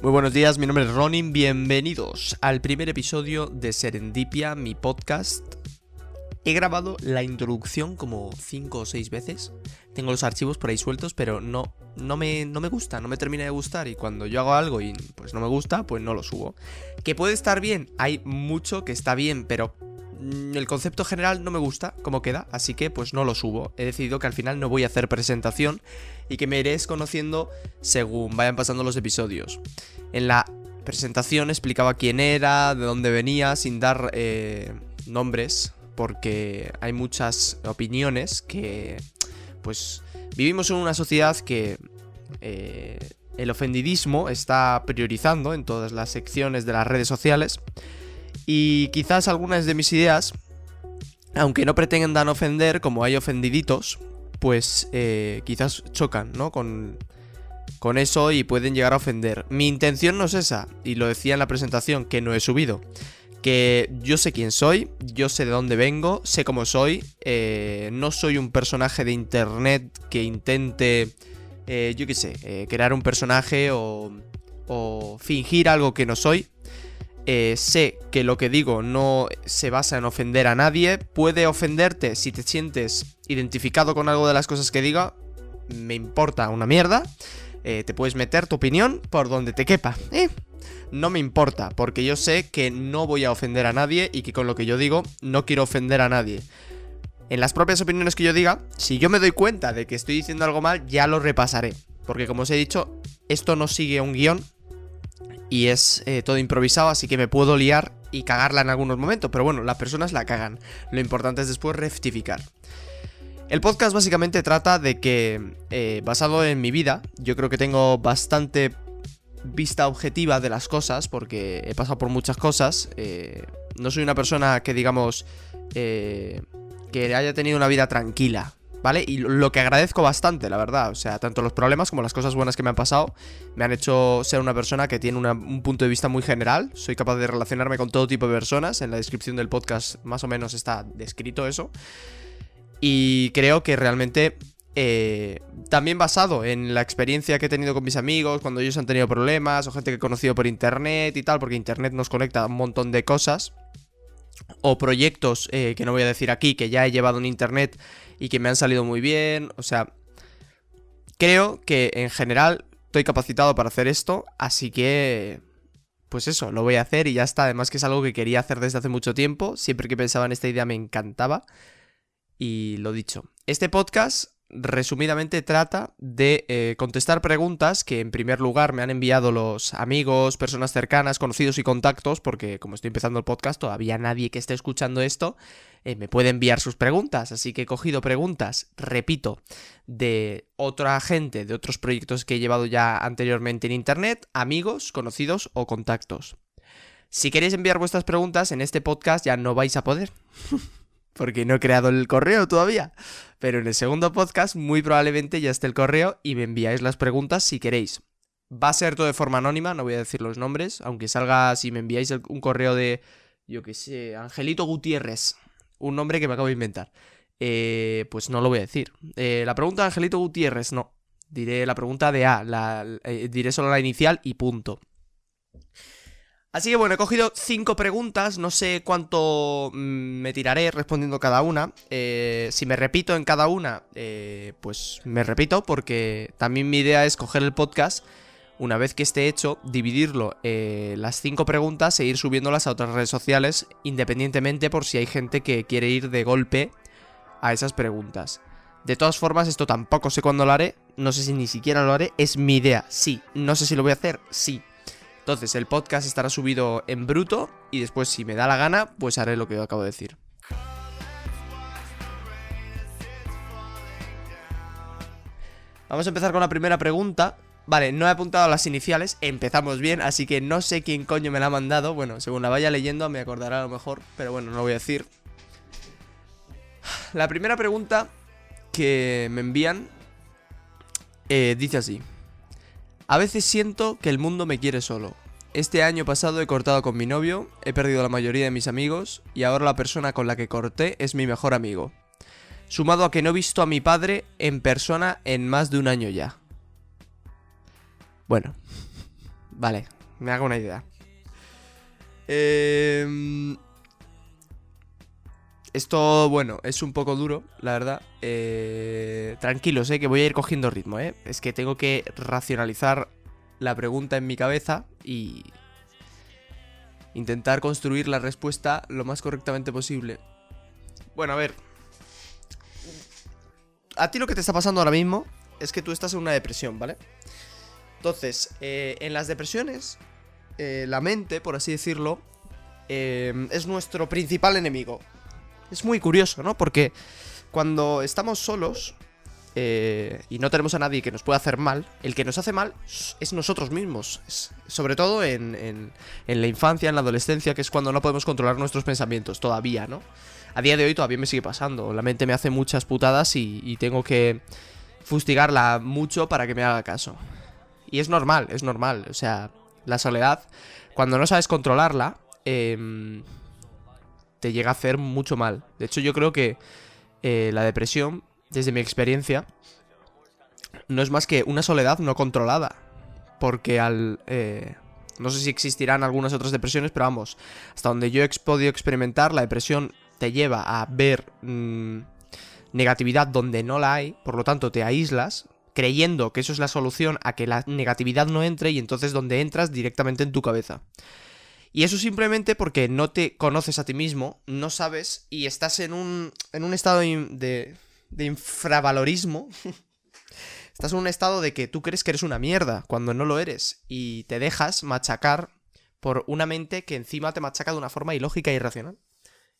Muy buenos días, mi nombre es Ronin, bienvenidos al primer episodio de Serendipia, mi podcast. He grabado la introducción como 5 o 6 veces. Tengo los archivos por ahí sueltos, pero no, no, me, no me gusta, no me termina de gustar. Y cuando yo hago algo y pues no me gusta, pues no lo subo. Que puede estar bien, hay mucho que está bien, pero Mm, el concepto general no me gusta cómo queda, así que pues no lo subo. He decidido que al final no voy a hacer presentación y que me iréis conociendo según vayan pasando los episodios. En la presentación explicaba quién era, de dónde venía, sin dar eh, nombres, porque hay muchas opiniones que pues vivimos en una sociedad que... Eh, el ofendidismo está priorizando en todas las secciones de las redes sociales y quizás algunas de mis ideas, aunque no pretendan ofender, como hay ofendiditos, pues eh, quizás chocan, ¿no? Con, con eso y pueden llegar a ofender. Mi intención no es esa, y lo decía en la presentación, que no he subido. Que yo sé quién soy, yo sé de dónde vengo, sé cómo soy, eh, no soy un personaje de internet que intente, eh, yo qué sé, crear un personaje o, o fingir algo que no soy. Eh, sé que lo que digo no se basa en ofender a nadie, puede ofenderte si te sientes identificado con algo de las cosas que diga, me importa una mierda, eh, te puedes meter tu opinión por donde te quepa, eh, no me importa, porque yo sé que no voy a ofender a nadie y que con lo que yo digo no quiero ofender a nadie. En las propias opiniones que yo diga, si yo me doy cuenta de que estoy diciendo algo mal, ya lo repasaré. Porque como os he dicho, esto no sigue un guion, y es eh, todo improvisado, así que me puedo liar y cagarla en algunos momentos, pero bueno, las personas la cagan. Lo importante es después rectificar. El podcast básicamente trata de que, eh, basado en mi vida, yo creo que tengo bastante vista objetiva de las cosas, porque he pasado por muchas cosas. Eh, no soy una persona que, digamos, que haya tenido una vida tranquila. ¿Vale? Y lo que agradezco bastante, la verdad. O sea, tanto los problemas como las cosas buenas que me han pasado me han hecho ser una persona que tiene un punto de vista muy general. Soy capaz de relacionarme con todo tipo de personas. En la descripción del podcast más o menos está descrito eso. Y creo que realmente eh, también basado en la experiencia que he tenido con mis amigos, cuando ellos han tenido problemas, o gente que he conocido por internet y tal, porque internet nos conecta a un montón de cosas. O proyectos eh, que no voy a decir aquí, que ya he llevado en internet y que me han salido muy bien. O sea, creo que en general estoy capacitado para hacer esto, así que... Pues eso, lo voy a hacer y ya está. Además que es algo que quería hacer desde hace mucho tiempo. Siempre que pensaba en esta idea me encantaba. Y lo dicho. Este podcast resumidamente trata de eh, contestar preguntas que en primer lugar me han enviado los amigos, personas cercanas, conocidos y contactos, porque como estoy empezando el podcast, todavía nadie que esté escuchando esto eh, me puede enviar sus preguntas, así que he cogido preguntas, repito, de otra gente, de otros proyectos que he llevado ya anteriormente en Internet, amigos, conocidos o contactos. Si queréis enviar vuestras preguntas en este podcast ya no vais a poder. porque no he creado el correo todavía. Pero en el segundo podcast muy probablemente ya esté el correo y me enviáis las preguntas si queréis. Va a ser todo de forma anónima, no voy a decir los nombres, aunque salga si me enviáis un correo de, yo qué sé, Angelito Gutiérrez, un nombre que me acabo de inventar. Eh, pues no lo voy a decir. Eh, la pregunta de Angelito Gutiérrez, no. Diré la pregunta de A, eh, diré solo la inicial y punto. Así que bueno, he cogido cinco preguntas, no sé cuánto mm, me tiraré respondiendo cada una. Eh, si me repito en cada una, eh, pues me repito, porque también mi idea es coger el podcast, una vez que esté hecho, dividirlo eh, las cinco preguntas e ir subiéndolas a otras redes sociales, independientemente por si hay gente que quiere ir de golpe a esas preguntas. De todas formas, esto tampoco sé cuándo lo haré, no sé si ni siquiera lo haré, es mi idea, sí. No sé si lo voy a hacer, sí. Entonces, el podcast estará subido en bruto y después, si me da la gana, pues haré lo que yo acabo de decir. Vamos a empezar con la primera pregunta. Vale, no he apuntado las iniciales, empezamos bien, así que no sé quién coño me la ha mandado. Bueno, según la vaya leyendo me acordará a lo mejor, pero bueno, no lo voy a decir. La primera pregunta que me envían eh, dice así. A veces siento que el mundo me quiere solo. Este año pasado he cortado con mi novio, he perdido la mayoría de mis amigos y ahora la persona con la que corté es mi mejor amigo. Sumado a que no he visto a mi padre en persona en más de un año ya. Bueno, Vale, me hago una idea. Eh, esto, bueno, es un poco duro, la verdad. Eh, tranquilos, eh, que voy a ir cogiendo ritmo, eh. Es que tengo que racionalizar la pregunta en mi cabeza y intentar construir la respuesta lo más correctamente posible. Bueno, a ver. A ti lo que te está pasando ahora mismo es que tú estás en una depresión, ¿vale? Entonces, eh, en las depresiones, eh, la mente, por así decirlo, es nuestro principal enemigo. Es muy curioso, ¿no? Porque cuando estamos solos eh, y no tenemos a nadie que nos pueda hacer mal, el que nos hace mal es nosotros mismos. Sobre todo en, en- la infancia, en la adolescencia, que es cuando no podemos controlar nuestros pensamientos, todavía, ¿no? A día de hoy todavía me sigue pasando. La mente me hace muchas putadas y, y tengo que fustigarla mucho para que me haga caso. Y es normal, es normal. O sea, la soledad, cuando no sabes controlarla, em, te llega a hacer mucho mal. De hecho, yo creo que eh, la depresión, desde mi experiencia, no es más que una soledad no controlada. Porque al... eh, no sé si existirán algunas otras depresiones, pero vamos, hasta donde yo he podido experimentar, la depresión te lleva a ver mm, negatividad donde no la hay, por lo tanto te aíslas, creyendo que eso es la solución a que la negatividad no entre y entonces donde entras directamente en tu cabeza. Y eso simplemente porque no te conoces a ti mismo, no sabes y estás en un, en un estado de, de, infravalorismo. estás en un estado de que tú crees que eres una mierda cuando no lo eres y te dejas machacar por una mente que encima te machaca de una forma ilógica e irracional.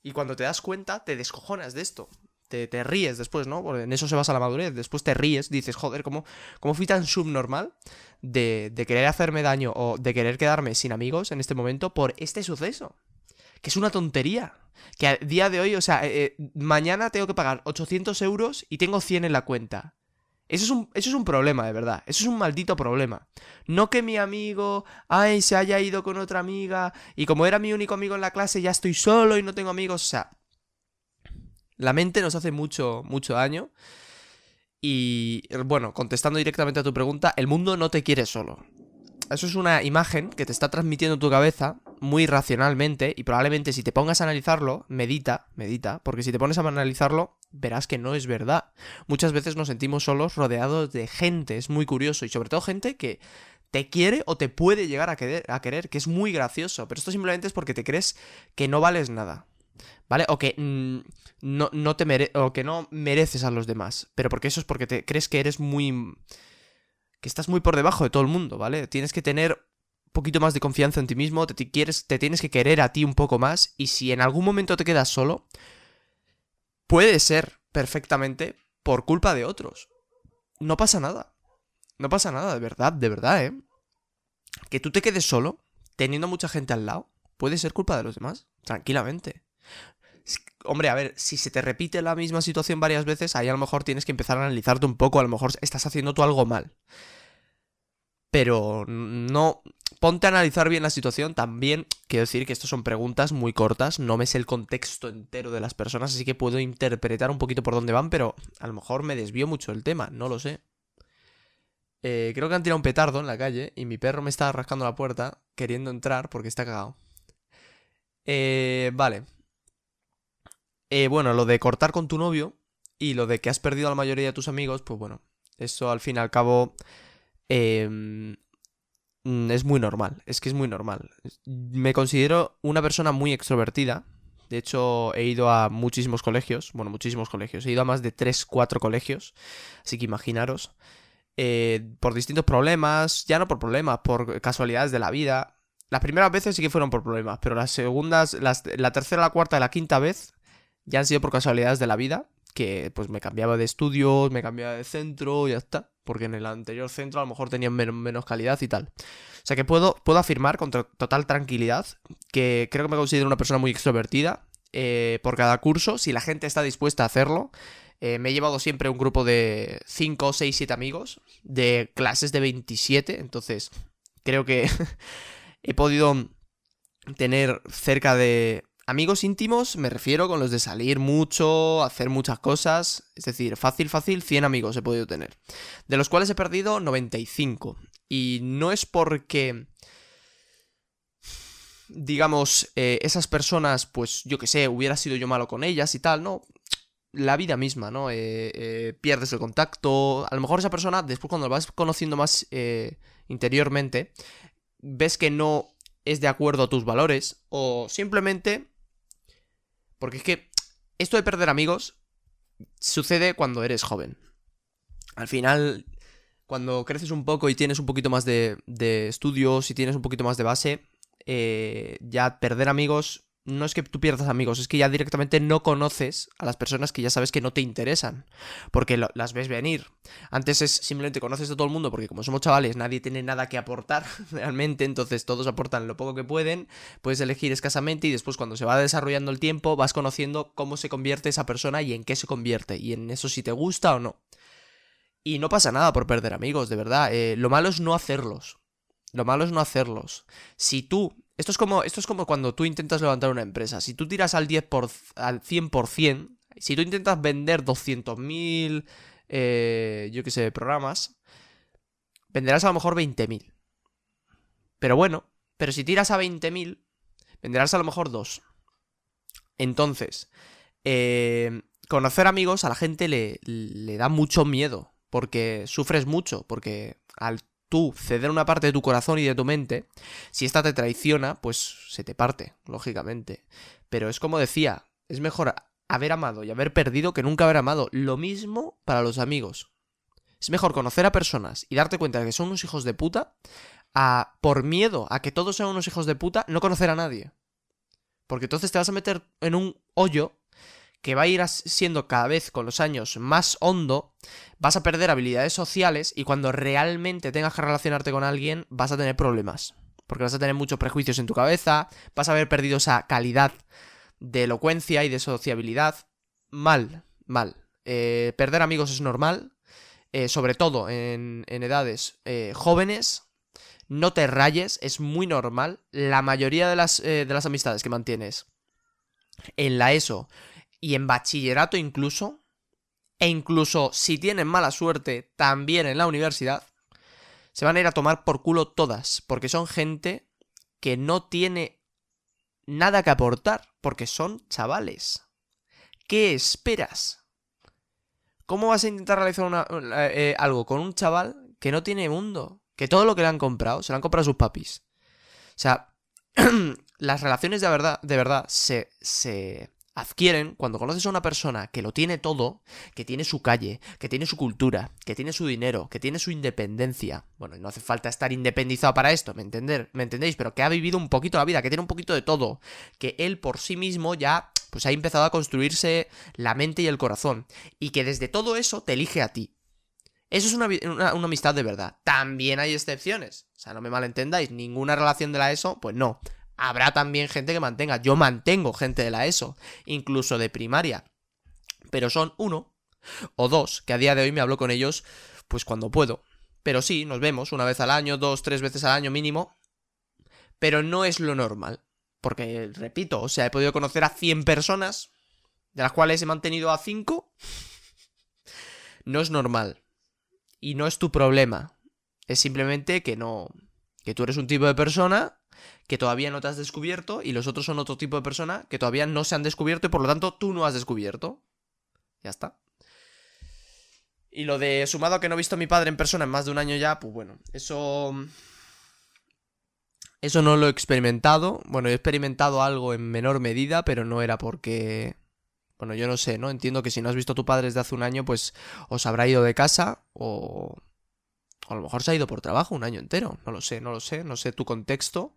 Y cuando te das cuenta, te descojonas de esto. Te, te ríes después, ¿no? Porque en eso se basa la madurez. Después te ríes, dices, joder, ¿cómo, cómo fui tan subnormal de, de querer hacerme daño o de querer quedarme sin amigos en este momento por este suceso? Que es una tontería. Que a día de hoy, o sea, eh, eh, mañana tengo que pagar 800 euros y tengo 100 en la cuenta. Eso es, un, eso es un problema, de verdad. Eso es un maldito problema. No que mi amigo, ay, se haya ido con otra amiga y como era mi único amigo en la clase ya estoy solo y no tengo amigos. O sea, la mente nos hace mucho, mucho daño. Y bueno, contestando directamente a tu pregunta, el mundo no te quiere solo. Eso es una imagen que te está transmitiendo tu cabeza muy racionalmente y probablemente si te pongas a analizarlo, medita, medita, porque si te pones a analizarlo, verás que no es verdad. Muchas veces nos sentimos solos rodeados de gente, es muy curioso, y sobre todo gente que te quiere o te puede llegar a querer, a querer que es muy gracioso, pero esto simplemente es porque te crees que no vales nada. ¿Vale? O que mm, no, te o que no mereces a los demás. Pero porque eso es porque te crees que eres muy. que estás muy por debajo de todo el mundo, ¿vale? Tienes que tener un poquito más de confianza en ti mismo, te quieres, te tienes que querer a ti un poco más. Y si en algún momento te quedas solo, puede ser perfectamente por culpa de otros. No pasa nada. No pasa nada, de verdad, de verdad, ¿eh? Que tú te quedes solo, teniendo mucha gente al lado, puede ser culpa de los demás, tranquilamente. Hombre, a ver, si se te repite la misma situación varias veces, ahí a lo mejor tienes que empezar a analizarte un poco, a lo mejor estás haciendo tú algo mal. Pero no, ponte a analizar bien la situación. También quiero decir que estas son preguntas muy cortas, no me sé el contexto entero de las personas, así que puedo interpretar un poquito por dónde van, pero a lo mejor me desvío mucho el tema, no lo sé. Eh, creo que han tirado un petardo en la calle y mi perro me está rascando la puerta queriendo entrar porque está cagado. Eh, vale. Eh, bueno, lo de cortar con tu novio y lo de que has perdido a la mayoría de tus amigos, pues bueno, eso al fin y al cabo em, mm, es muy normal, es que es muy normal. Me considero una persona muy extrovertida. De hecho, he ido a muchísimos colegios, bueno, muchísimos colegios. He ido a más de 3, 4 colegios, así que imaginaros. eh, por distintos problemas, ya no por problemas, por casualidades de la vida. Las primeras veces sí que fueron por problemas, pero las segundas, las- la tercera, la cuarta y la quinta vez ya han sido por casualidades de la vida, que pues me cambiaba de estudios, me cambiaba de centro y ya está, porque en el anterior centro a lo mejor tenían men- menos calidad y tal. O sea que puedo, puedo afirmar con to- total tranquilidad que creo que me considero una persona muy extrovertida. eh, por cada curso, si la gente está dispuesta a hacerlo, eh, me he llevado siempre un grupo de 5, 6, 7 amigos, de clases de 27, entonces creo que he podido tener cerca de amigos íntimos me refiero con los de salir mucho, hacer muchas cosas. Es decir, fácil, fácil, 100 amigos he podido tener. De los cuales he perdido 95. Y no es porque digamos, eh, esas personas, pues yo que sé, hubiera sido yo malo con ellas y tal, ¿no? La vida misma, ¿no? Eh, eh, pierdes el contacto. A lo mejor esa persona, después cuando la vas conociendo más interiormente, ves que no es de acuerdo a tus valores o simplemente... Porque es que esto de perder amigos sucede cuando eres joven. Al final, cuando creces un poco y tienes un poquito más de, estudios y tienes un poquito más de base, eh, ya perder amigos no es que tú pierdas amigos, es que ya directamente no conoces a las personas que ya sabes que no te interesan, porque las ves venir. Antes es simplemente conoces a todo el mundo, porque como somos chavales, nadie tiene nada que aportar realmente, entonces todos aportan lo poco que pueden, puedes elegir escasamente y después cuando se va desarrollando el tiempo vas conociendo cómo se convierte esa persona y en qué se convierte, y en eso si te gusta o no. Y no pasa nada por perder amigos, de verdad. Eh, lo malo es no hacerlos. Lo malo es no hacerlos. Si tú. Esto es como, esto es como cuando tú intentas levantar una empresa. Si tú tiras al 10 por, al 100%, si tú intentas vender 200.000, eh, yo qué sé, programas, venderás a lo mejor 20.000. Pero bueno, pero si tiras a 20.000, venderás a lo mejor 2. Entonces, eh, conocer amigos a la gente le, le da mucho miedo, porque sufres mucho, porque al tú ceder una parte de tu corazón y de tu mente, si esta te traiciona, pues se te parte, lógicamente. Pero es como decía, es mejor haber amado y haber perdido que nunca haber amado. Lo mismo para los amigos. Es mejor conocer a personas y darte cuenta de que son unos hijos de puta a, por miedo a que todos sean unos hijos de puta, no conocer a nadie. Porque entonces te vas a meter en un hoyo que va a ir siendo cada vez con los años más hondo, vas a perder habilidades sociales y cuando realmente tengas que relacionarte con alguien vas a tener problemas. Porque vas a tener muchos prejuicios en tu cabeza, vas a haber perdido esa calidad de elocuencia y de sociabilidad. Mal, mal. Eh, perder amigos es normal, eh, sobre todo en, edades eh, jóvenes. No te rayes, es muy normal. La mayoría de las, de las amistades que mantienes en la ESO y en bachillerato incluso, e incluso si tienen mala suerte también en la universidad, se van a ir a tomar por culo todas, porque son gente que no tiene nada que aportar, porque son chavales. ¿Qué esperas? ¿Cómo vas a intentar realizar eh, algo con un chaval que no tiene mundo? Que todo lo que le han comprado, se lo han comprado sus papis. O sea, las relaciones de verdad, de verdad se, adquieren cuando conoces a una persona que lo tiene todo, que tiene su calle, que tiene su cultura, que tiene su dinero, que tiene su independencia. Bueno, no hace falta estar independizado para esto, ¿me, entender? ¿me entendéis? Pero que ha vivido un poquito la vida, que tiene un poquito de todo, que él por sí mismo ya pues ha empezado a construirse la mente y el corazón, y que desde todo eso te elige a ti. Eso es una, una amistad de verdad. También hay excepciones. O sea, no me malentendáis, ninguna relación de la ESO, pues no habrá también gente que mantenga. Yo mantengo gente de la ESO, incluso de primaria. Pero son uno o dos, que a día de hoy me hablo con ellos pues cuando puedo. Pero sí, nos vemos una vez al año, dos, tres veces al año mínimo. Pero no es lo normal. Porque, repito, o sea, he podido conocer a 100 personas, de las cuales he mantenido a 5. No es normal. Y no es tu problema. Es simplemente que no... Que tú eres un tipo de persona que todavía no te has descubierto y los otros son otro tipo de persona que todavía no se han descubierto y por lo tanto tú no has descubierto. Ya está. Y lo de sumado a que no he visto a mi padre en persona en más de un año ya, pues bueno, eso... Eso no lo he experimentado. Bueno, he experimentado algo en menor medida, pero no era porque... Bueno, yo no sé, ¿no? Entiendo que si no has visto a tu padre desde hace un año, pues os habrá ido de casa o o a lo mejor se ha ido por trabajo un año entero. No lo sé, no lo sé, no sé tu contexto.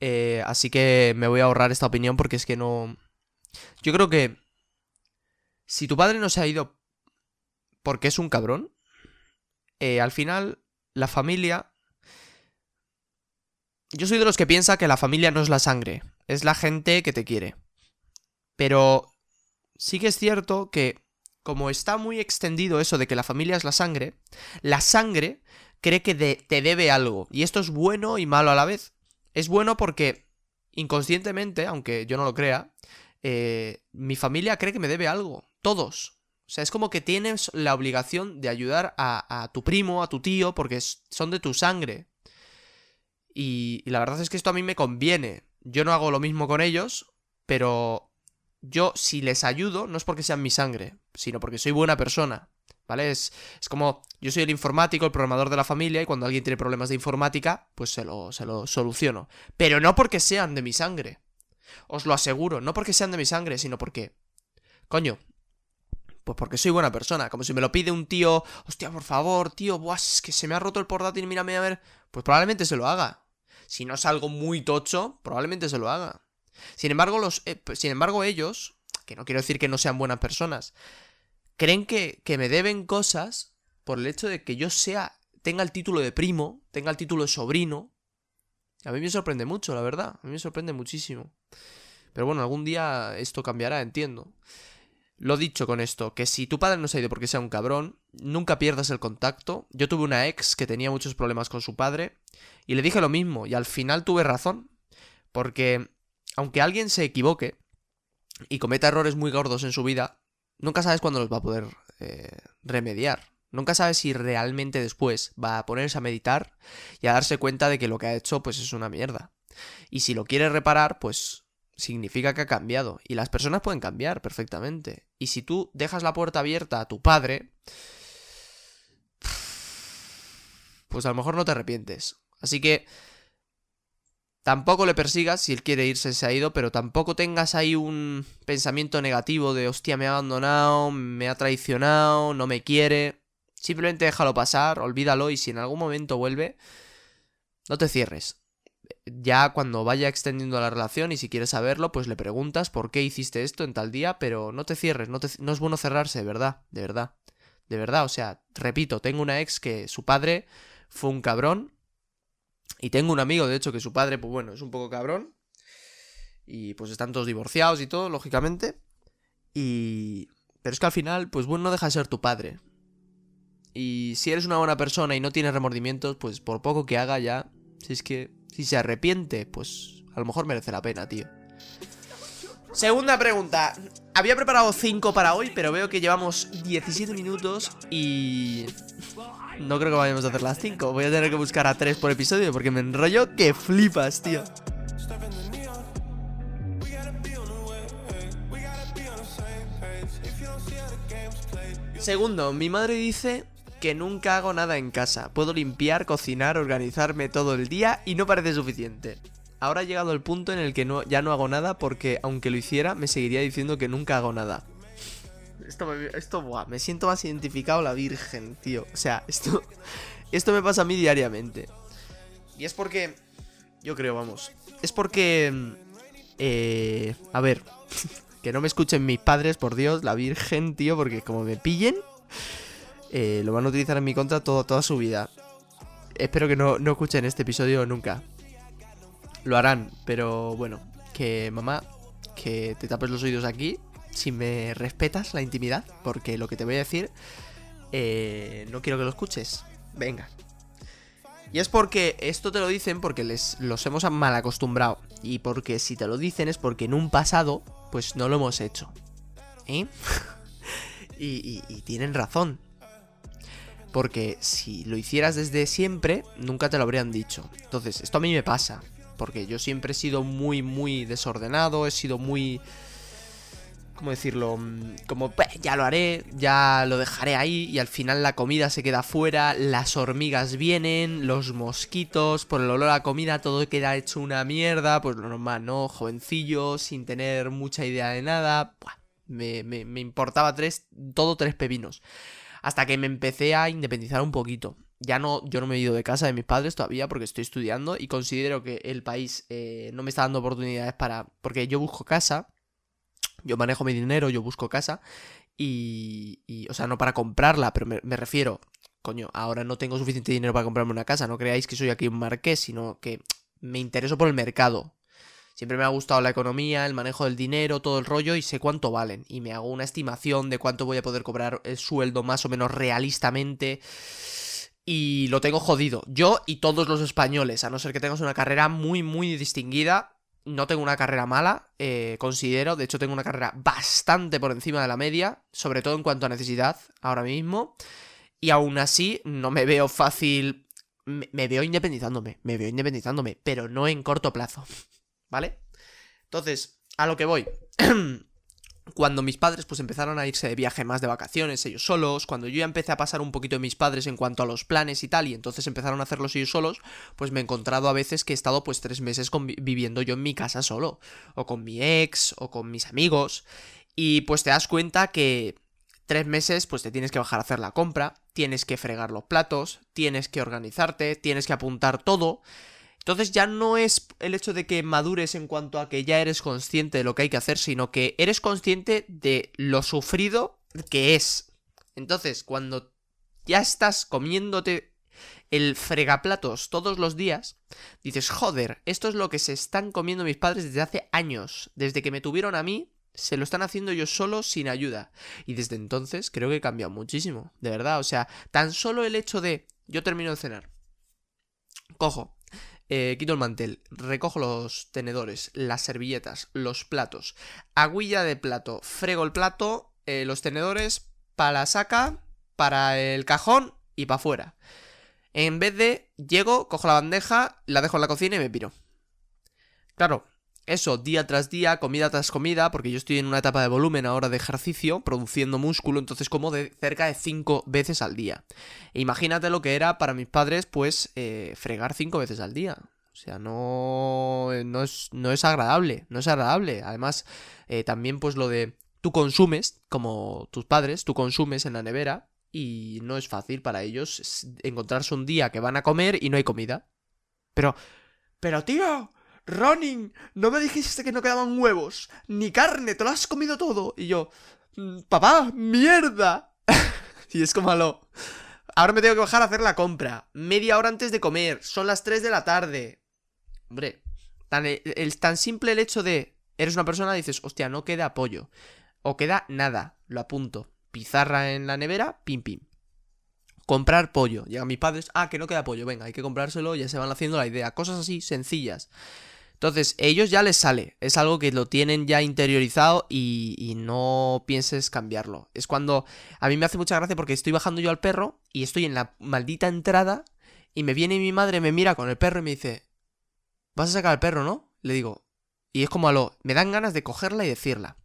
Eh, así que me voy a ahorrar esta opinión porque es que no... Yo creo que... Si tu padre no se ha ido porque es un cabrón, eh, al final la familia... Yo soy de los que piensa que la familia no es la sangre, es la gente que te quiere. Pero sí que es cierto que como está muy extendido eso de que la familia es la sangre, la sangre cree que te debe algo. Y esto es bueno y malo a la vez. Es bueno porque inconscientemente, aunque yo no lo crea, eh, mi familia cree que me debe algo. Todos. O sea, es como que tienes la obligación de ayudar a, tu primo, a tu tío, porque son de tu sangre. Y la verdad es que esto a mí me conviene. Yo no hago lo mismo con ellos, pero yo si les ayudo no es porque sean mi sangre, sino porque soy buena persona. ¿Vale? Es, es, como, yo soy el informático, el programador de la familia, y cuando alguien tiene problemas de informática, pues se lo, se lo soluciono. Pero no porque sean de mi sangre. Os lo aseguro, no porque sean de mi sangre, sino porque... Coño. Pues porque soy buena persona. Como si me lo pide un tío, hostia, por favor, tío, buah, es que se me ha roto el portátil, mírame a ver. Pues probablemente se lo haga. Si no es algo muy tocho, probablemente se lo haga. Sin embargo, los, eh, sin embargo ellos, que no quiero decir que no sean buenas personas, creen que, que me deben cosas por el hecho de que yo sea, tenga el título de primo, tenga el título de sobrino. A mí me sorprende mucho, la verdad. A mí me sorprende muchísimo. Pero bueno, algún día esto cambiará, entiendo. Lo dicho con esto, que si tu padre no se ha ido porque sea un cabrón, nunca pierdas el contacto. Yo tuve una ex que tenía muchos problemas con su padre y le dije lo mismo y al final tuve razón. Porque aunque alguien se equivoque y cometa errores muy gordos en su vida, nunca sabes cuándo los va a poder eh, remediar. Nunca sabes si realmente después va a ponerse a meditar y a darse cuenta de que lo que ha hecho pues es una mierda. Y si lo quiere reparar, pues significa que ha cambiado. Y las personas pueden cambiar perfectamente. Y si tú dejas la puerta abierta a tu padre, pues a lo mejor no te arrepientes. Así que Tampoco le persigas si él quiere irse, se ha ido, pero tampoco tengas ahí un pensamiento negativo de hostia, me ha abandonado, me ha traicionado, no me quiere. Simplemente déjalo pasar, olvídalo y si en algún momento vuelve, no te cierres. Ya cuando vaya extendiendo la relación y si quieres saberlo, pues le preguntas por qué hiciste esto en tal día, pero no te cierres, no, no es bueno cerrarse, de verdad, de verdad. De verdad, o sea, repito, tengo una ex que su padre fue un cabrón y tengo un amigo, de hecho, que su padre, pues bueno, es un poco cabrón. Y pues están todos divorciados y todo, lógicamente. Y... Pero es que al final, pues bueno, no deja de ser tu padre. Y si eres una buena persona y no tienes remordimientos, pues por poco que haga ya, si es que, si se arrepiente, pues a lo mejor merece la pena, tío. Segunda pregunta. Había preparado 5 para hoy, pero veo que llevamos 17 minutos y... No creo que vayamos a hacer las 5. Voy a tener que buscar a 3 por episodio porque me enrollo que flipas, tío. Segundo, mi madre dice que nunca hago nada en casa. Puedo limpiar, cocinar, organizarme todo el día y no parece suficiente. Ahora ha llegado el punto en el que no, ya no hago nada porque aunque lo hiciera me seguiría diciendo que nunca hago nada. Esto, me, esto buah, me siento más identificado la Virgen, tío. O sea, esto, esto me pasa a mí diariamente. Y es porque, yo creo, vamos, es porque, eh, a ver, que no me escuchen mis padres, por Dios, la Virgen, tío, porque como me pillen, eh, lo van a utilizar en mi contra toda su vida. Espero que no, no escuchen este episodio nunca lo harán, pero bueno, que mamá, que te tapes los oídos aquí, si me respetas la intimidad, porque lo que te voy a decir, eh, no quiero que lo escuches. Venga. Y es porque esto te lo dicen porque les los hemos mal acostumbrado. Y porque si te lo dicen es porque en un pasado, pues no lo hemos hecho. ¿Eh? y, y tienen razón. Porque si lo hicieras desde siempre, nunca te lo habrían dicho. Entonces, esto a mí me pasa porque yo siempre he sido muy, muy desordenado, he sido muy... ¿Cómo decirlo? Mm, como, ya lo haré, ya lo dejaré ahí y al final la comida se queda fuera, las hormigas vienen, los mosquitos, por el olor a comida todo queda hecho una mierda, pues lo normal, ¿no? Jovencillo, sin tener mucha idea de nada, me importaba tres, todo tres pepinos. Hasta que me empecé a independizar un poquito ya no, yo no me he ido de casa de mis padres todavía porque estoy estudiando y considero que el país eh, no me está dando oportunidades para... Porque yo busco casa, yo manejo mi dinero, yo busco casa y... o sea, no para comprarla, pero me, refiero, coño, ahora no tengo suficiente dinero para comprarme una casa, no creáis que soy aquí un marqués, sino que me intereso por el mercado. Siempre me ha gustado la economía, el manejo del dinero, todo el rollo y sé cuánto valen. Y me hago una estimación de cuánto voy a poder cobrar el sueldo más o menos realistamente y lo tengo jodido. Yo y todos los españoles, a no ser que tengas una carrera muy, muy distinguida, no tengo una carrera mala, eh, considero, de hecho tengo una carrera bastante por encima de la media, sobre todo en cuanto a necesidad ahora mismo, y aún así no me veo fácil, me, me veo independizándome, me veo independizándome, pero no en corto plazo, ¿vale? Entonces, a lo que voy. cuando mis padres pues empezaron a irse de viaje más de vacaciones ellos solos, cuando yo ya empecé a pasar un poquito de mis padres en cuanto a los planes y tal, y entonces empezaron a hacerlos ellos solos, pues me he encontrado a veces que he estado pues tres meses viviendo yo en mi casa solo, o con mi ex, o con mis amigos, y pues te das cuenta que tres meses pues te tienes que bajar a hacer la compra, tienes que fregar los platos, tienes que organizarte, tienes que apuntar todo, entonces ya no es el hecho de que madures en cuanto a que ya eres consciente de lo que hay que hacer, sino que eres consciente de lo sufrido que es. Entonces, cuando ya estás comiéndote el fregaplatos todos los días, dices, joder, esto es lo que se están comiendo mis padres desde hace años. Desde que me tuvieron a mí, se lo están haciendo ellos solos sin ayuda. Y desde entonces creo que he cambiado muchísimo, de verdad. O sea, tan solo el hecho de yo termino de cenar, cojo, eh, quito el mantel, recojo los tenedores, las servilletas, los platos, aguilla de plato, frego el plato, eh, los tenedores, para la saca, para el cajón y para afuera. En vez de, llego, cojo la bandeja, la dejo en la cocina y me piro. Claro, eso día tras día, comida tras comida, porque yo estoy en una etapa de volumen ahora de ejercicio, produciendo músculo, entonces como de cerca de 5 veces al día. Imagínate lo que era para mis padres, pues, eh, fregar 5 veces al día. O sea, no, no, es, no es agradable, no es agradable. Además, eh, también pues lo de tú consumes, como tus padres, tú consumes en la nevera y no es fácil para ellos encontrarse un día que van a comer y no hay comida. Pero, pero tío, Ronin, no me dijiste que no quedaban huevos, ni carne, te lo has comido todo. Y yo, mm, papá, mierda. y es como lo... Ahora me tengo que bajar a hacer la compra. Media hora antes de comer. Son las 3 de la tarde. Hombre, tan, el, tan simple el hecho de... Eres una persona y dices, hostia, no queda apoyo. O queda nada. Lo apunto. Pizarra en la nevera, pim pim. Comprar pollo. Llegan mis padres, ah, que no queda pollo, venga, hay que comprárselo, ya se van haciendo la idea. Cosas así, sencillas. Entonces, ellos ya les sale, es algo que lo tienen ya interiorizado y, no pienses cambiarlo. Es cuando a mí me hace mucha gracia porque estoy bajando yo al perro y estoy en la maldita entrada y me viene mi madre, me mira con el perro y me dice, vas a sacar al perro, ¿no? Le digo, y es como a lo, me dan ganas de cogerla y decirla.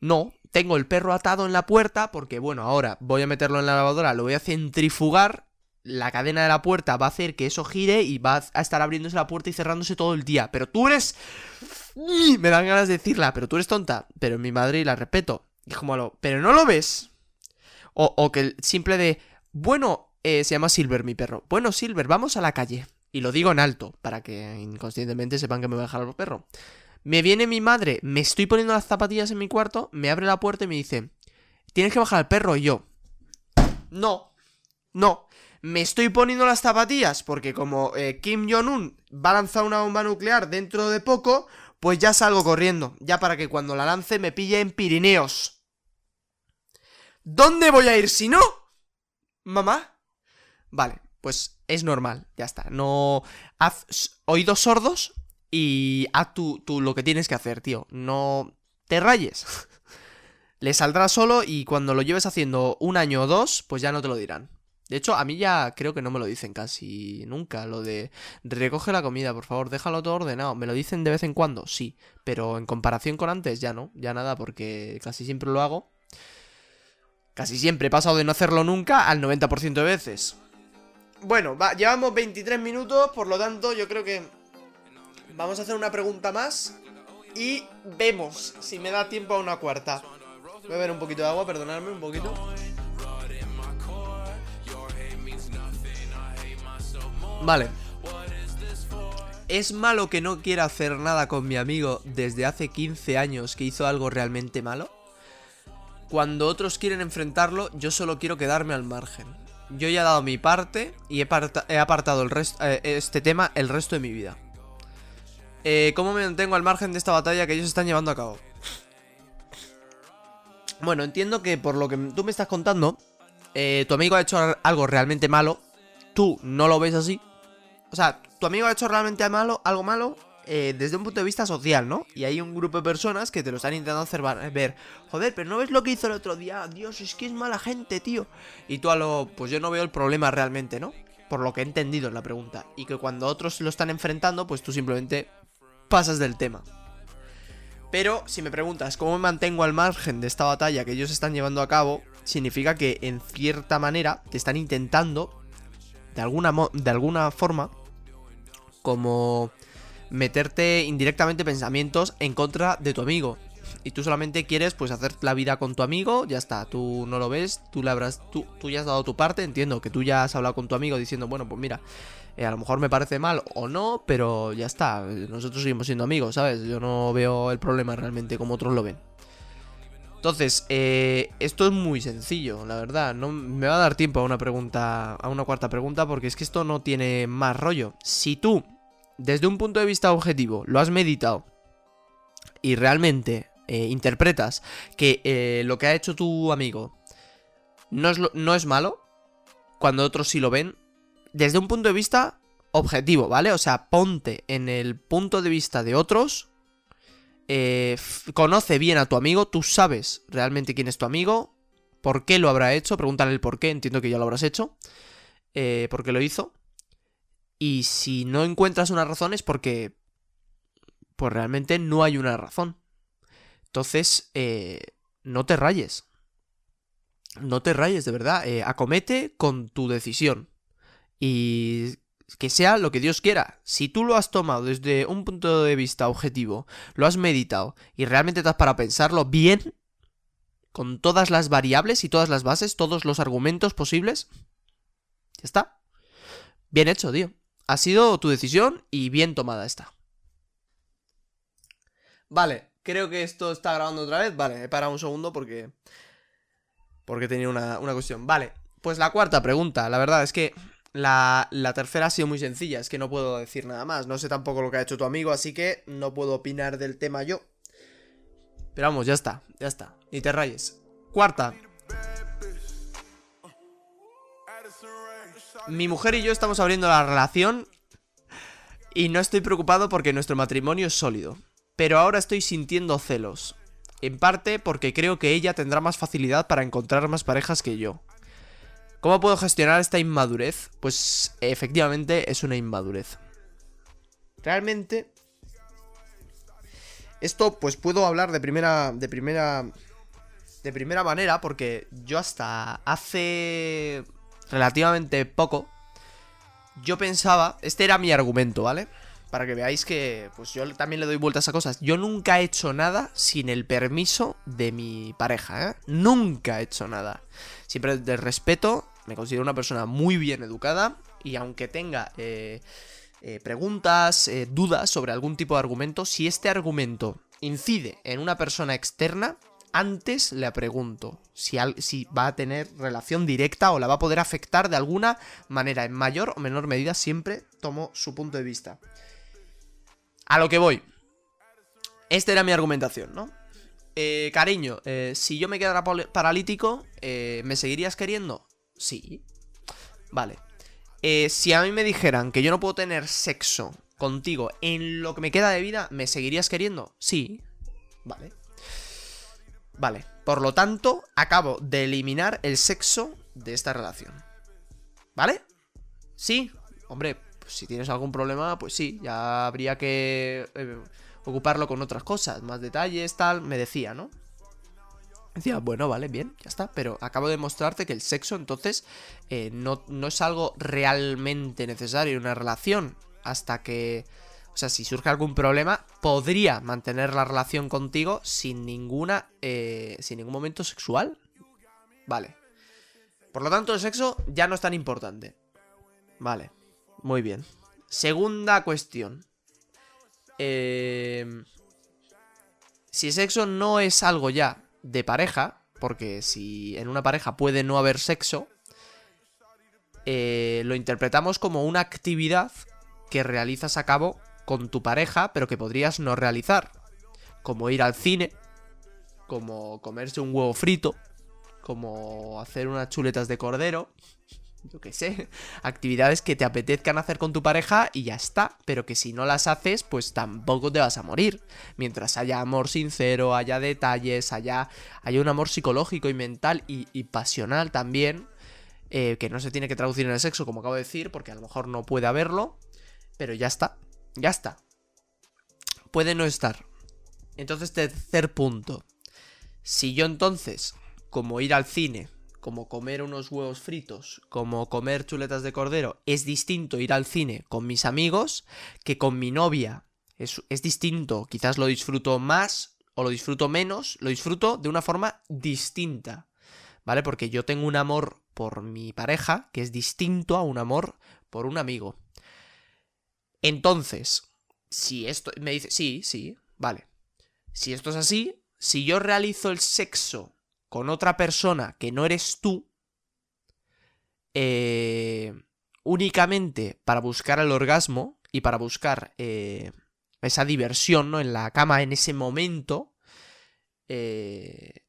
No, tengo el perro atado en la puerta porque, bueno, ahora voy a meterlo en la lavadora, lo voy a centrifugar la cadena de la puerta va a hacer que eso gire y va a estar abriéndose la puerta y cerrándose todo el día. Pero tú eres... Me dan ganas de decirla, pero tú eres tonta. Pero mi madre y la respeto. Y como lo... Pero no lo ves. O, que el simple de... Bueno, eh, se llama Silver mi perro. Bueno, Silver, vamos a la calle. Y lo digo en alto, para que inconscientemente sepan que me voy a dejar al perro. Me viene mi madre, me estoy poniendo las zapatillas en mi cuarto, me abre la puerta y me dice... Tienes que bajar al perro y yo... No, no, me estoy poniendo las zapatillas porque como eh, Kim Jong-un va a lanzar una bomba nuclear dentro de poco, pues ya salgo corriendo, ya para que cuando la lance me pille en Pirineos. ¿Dónde voy a ir si no? ¿Mamá? Vale, pues es normal, ya está. No haz oídos sordos y haz tú, tú lo que tienes que hacer, tío. No te rayes. Le saldrá solo y cuando lo lleves haciendo un año o dos, pues ya no te lo dirán. De hecho, a mí ya creo que no me lo dicen casi nunca. Lo de recoge la comida, por favor, déjalo todo ordenado. ¿Me lo dicen de vez en cuando? Sí. Pero en comparación con antes, ya no. Ya nada, porque casi siempre lo hago. Casi siempre he pasado de no hacerlo nunca al 90% de veces. Bueno, va, llevamos 23 minutos, por lo tanto, yo creo que vamos a hacer una pregunta más. Y vemos si me da tiempo a una cuarta. Voy a beber un poquito de agua, perdonadme un poquito. Vale. ¿Es malo que no quiera hacer nada con mi amigo desde hace 15 años que hizo algo realmente malo? Cuando otros quieren enfrentarlo, yo solo quiero quedarme al margen. Yo ya he dado mi parte y he, apartado el eh, este tema el resto de mi vida. Eh, ¿Cómo me mantengo al margen de esta batalla que ellos están llevando a cabo? Bueno, entiendo que por lo que tú me estás contando, eh, tu amigo ha hecho algo realmente malo, tú no lo ves así, o sea, tu amigo ha hecho realmente algo malo, eh, desde un punto de vista social, ¿no? Y hay un grupo de personas que te lo están intentando hacer ver, joder, pero ¿no ves lo que hizo el otro día? Dios, es que es mala gente, tío. Y tú a lo, pues yo no veo el problema realmente, ¿no? Por lo que he entendido en la pregunta. Y que cuando otros lo están enfrentando, pues tú simplemente pasas del tema. Pero si me preguntas cómo me mantengo al margen de esta batalla que ellos están llevando a cabo, significa que en cierta manera te están intentando, de alguna, de alguna forma, como meterte indirectamente pensamientos en contra de tu amigo. Y tú solamente quieres pues hacer la vida con tu amigo, ya está, tú no lo ves, tú le habrás, tú, tú ya has dado tu parte, entiendo que tú ya has hablado con tu amigo diciendo, bueno, pues mira, eh, a lo mejor me parece mal o no, pero ya está, nosotros seguimos siendo amigos, ¿sabes? Yo no veo el problema realmente como otros lo ven. Entonces, eh, esto es muy sencillo, la verdad. No me va a dar tiempo a una pregunta, a una cuarta pregunta, porque es que esto no tiene más rollo. Si tú, desde un punto de vista objetivo, lo has meditado y realmente eh, interpretas que eh, lo que ha hecho tu amigo no es, no es malo, cuando otros sí lo ven, desde un punto de vista objetivo, ¿vale? O sea, ponte en el punto de vista de otros, eh, conoce bien a tu amigo, tú sabes realmente quién es tu amigo, por qué lo habrá hecho, pregúntale el por qué, entiendo que ya lo habrás hecho, por qué lo hizo. Y si no encuentras una razón es porque, pues realmente no hay una razón. Entonces, eh, no te rayes. No te rayes, de verdad. Eh, acomete con tu decisión. Y que sea lo que Dios quiera. Si tú lo has tomado desde un punto de vista objetivo, lo has meditado y realmente te has para pensarlo bien, con todas las variables y todas las bases, todos los argumentos posibles, ya está. Bien hecho, tío. Ha sido tu decisión y bien tomada está. Vale, Creo que esto está grabando otra vez. Vale, he parado un segundo porque. Porque tenía una, cuestión. Vale, pues la cuarta pregunta. La verdad es que la, la, tercera ha sido muy sencilla. Es que no puedo decir nada más. No sé tampoco lo que ha hecho tu amigo, así que no puedo opinar del tema yo. Pero vamos, ya está, ya está. Ni te rayes. Cuarta. Mi mujer y yo estamos abriendo la relación y no estoy preocupado porque nuestro matrimonio es sólido pero ahora estoy sintiendo celos. En parte porque creo que ella tendrá más facilidad para encontrar más parejas que yo. ¿Cómo puedo gestionar esta inmadurez? Pues efectivamente es una inmadurez. Realmente esto pues puedo hablar de primera de primera de primera manera porque yo hasta hace relativamente poco yo pensaba, este era mi argumento, ¿vale? para que veáis que pues yo también le doy vueltas a cosas. Yo nunca he hecho nada sin el permiso de mi pareja, ¿eh? Nunca he hecho nada. Siempre de respeto, me considero una persona muy bien educada y aunque tenga eh, eh, preguntas, eh, dudas sobre algún tipo de argumento, si este argumento incide en una persona externa, antes le pregunto si, si, va a tener relación directa o la va a poder afectar de alguna manera. En mayor o menor medida siempre tomo su punto de vista. A lo que voy. Esta era mi argumentación, ¿no? Eh, cariño, eh, si yo me quedara paralítico, eh, ¿me seguirías queriendo? Sí. Vale. Si a mí me dijeran que yo no puedo tener sexo contigo en lo que me queda de vida, ¿me seguirías queriendo? Sí. Vale. Vale. Por lo tanto, acabo de eliminar el sexo de esta relación. ¿Vale? Sí. Hombre, pues, si tienes algún problema, pues sí, ya habría que eh, ocuparlo con otras cosas, más detalles, tal, me decía, ¿no? Decía, bueno, vale, bien, ya está, pero acabo de mostrarte que el sexo entonces eh, no, no es algo realmente necesario en una relación hasta que... O sea, si surge algún problema, podría mantener la relación contigo sin ninguna. Eh, sin ningún momento sexual. Vale. Por lo tanto, el sexo ya no es tan importante. Vale. Muy bien. Segunda cuestión. Eh, si sexo no es algo ya de pareja, porque si en una pareja puede no haber sexo, eh, lo interpretamos como una actividad que realizas a cabo con tu pareja, pero que podrías no realizar. Como ir al cine, como comerse un huevo frito, como hacer unas chuletas de cordero, yo qué sé, actividades que te apetezcan hacer con tu pareja y ya está, pero que si no las haces, pues tampoco te vas a morir. Mientras haya amor sincero, haya detalles, haya, haya un amor psicológico y mental y, pasional también, eh, que no se tiene que traducir en el sexo, como acabo de decir, porque a lo mejor no puede haberlo, pero ya está, ya está. Puede no estar. Entonces, tercer punto. Si yo entonces, como ir al cine, como comer unos huevos fritos, como comer chuletas de cordero, es distinto ir al cine con mis amigos que con mi novia. Es, es distinto, quizás lo disfruto más o lo disfruto menos, lo disfruto de una forma distinta. ¿Vale? Porque yo tengo un amor por mi pareja que es distinto a un amor por un amigo. Entonces, si esto me dice, sí, sí, vale. Si esto es así, si yo realizo el sexo con otra persona que no eres tú, eh, únicamente para buscar el orgasmo y para buscar eh, esa diversión ¿no? en la cama en ese momento, eh,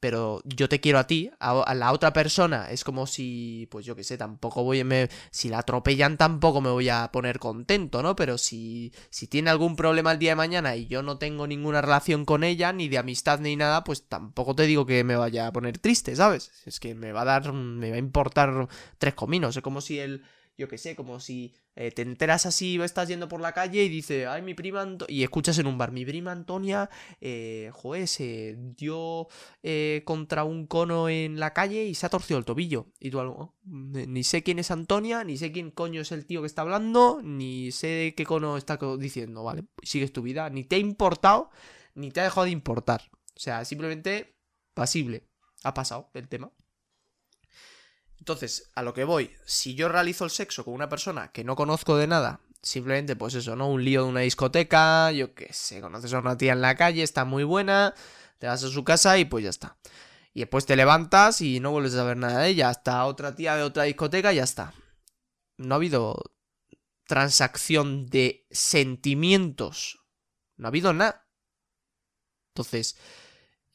pero yo te quiero a ti, a, la otra persona es como si, pues yo qué sé, tampoco voy, me, si la atropellan tampoco me voy a poner contento, ¿no? Pero si, si tiene algún problema el día de mañana y yo no tengo ninguna relación con ella, ni de amistad ni nada, pues tampoco te digo que me vaya a poner triste, ¿sabes? Es que me va a dar, me va a importar tres cominos, es como si el yo qué sé, como si eh, te enteras así, estás yendo por la calle y dice, ay, mi prima Antonia, y escuchas en un bar, mi prima Antonia, eh, joder, se dio eh, contra un cono en la calle y se ha torcido el tobillo. Y tú oh, ni sé quién es Antonia, ni sé quién coño es el tío que está hablando, ni sé qué cono está diciendo, ¿vale? Sigues tu vida, ni te ha importado, ni te ha dejado de importar. O sea, simplemente pasible. Ha pasado el tema. Entonces, a lo que voy, si yo realizo el sexo con una persona que no conozco de nada, simplemente pues eso, ¿no? Un lío de una discoteca, yo qué sé, conoces a una tía en la calle, está muy buena, te vas a su casa y pues ya está. Y después te levantas y no vuelves a ver nada de ella, hasta otra tía de otra discoteca y ya está. No ha habido transacción de sentimientos. No ha habido nada. Entonces,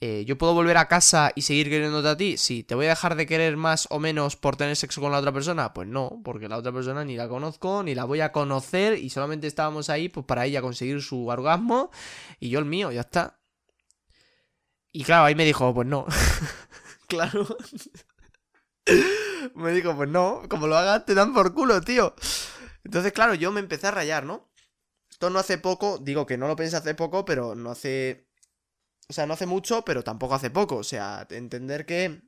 eh, ¿Yo puedo volver a casa y seguir queriéndote a ti? Sí. ¿Te voy a dejar de querer más o menos por tener sexo con la otra persona? Pues no, porque la otra persona ni la conozco, ni la voy a conocer y solamente estábamos ahí pues para ella conseguir su orgasmo y yo el mío, ya está. Y claro, ahí me dijo, pues no. claro. me dijo, pues no, como lo hagas te dan por culo, tío. Entonces, claro, yo me empecé a rayar, ¿no? Esto no hace poco, digo que no lo pensé hace poco, pero no hace o sea, no hace mucho, pero tampoco hace poco. O sea, entender que.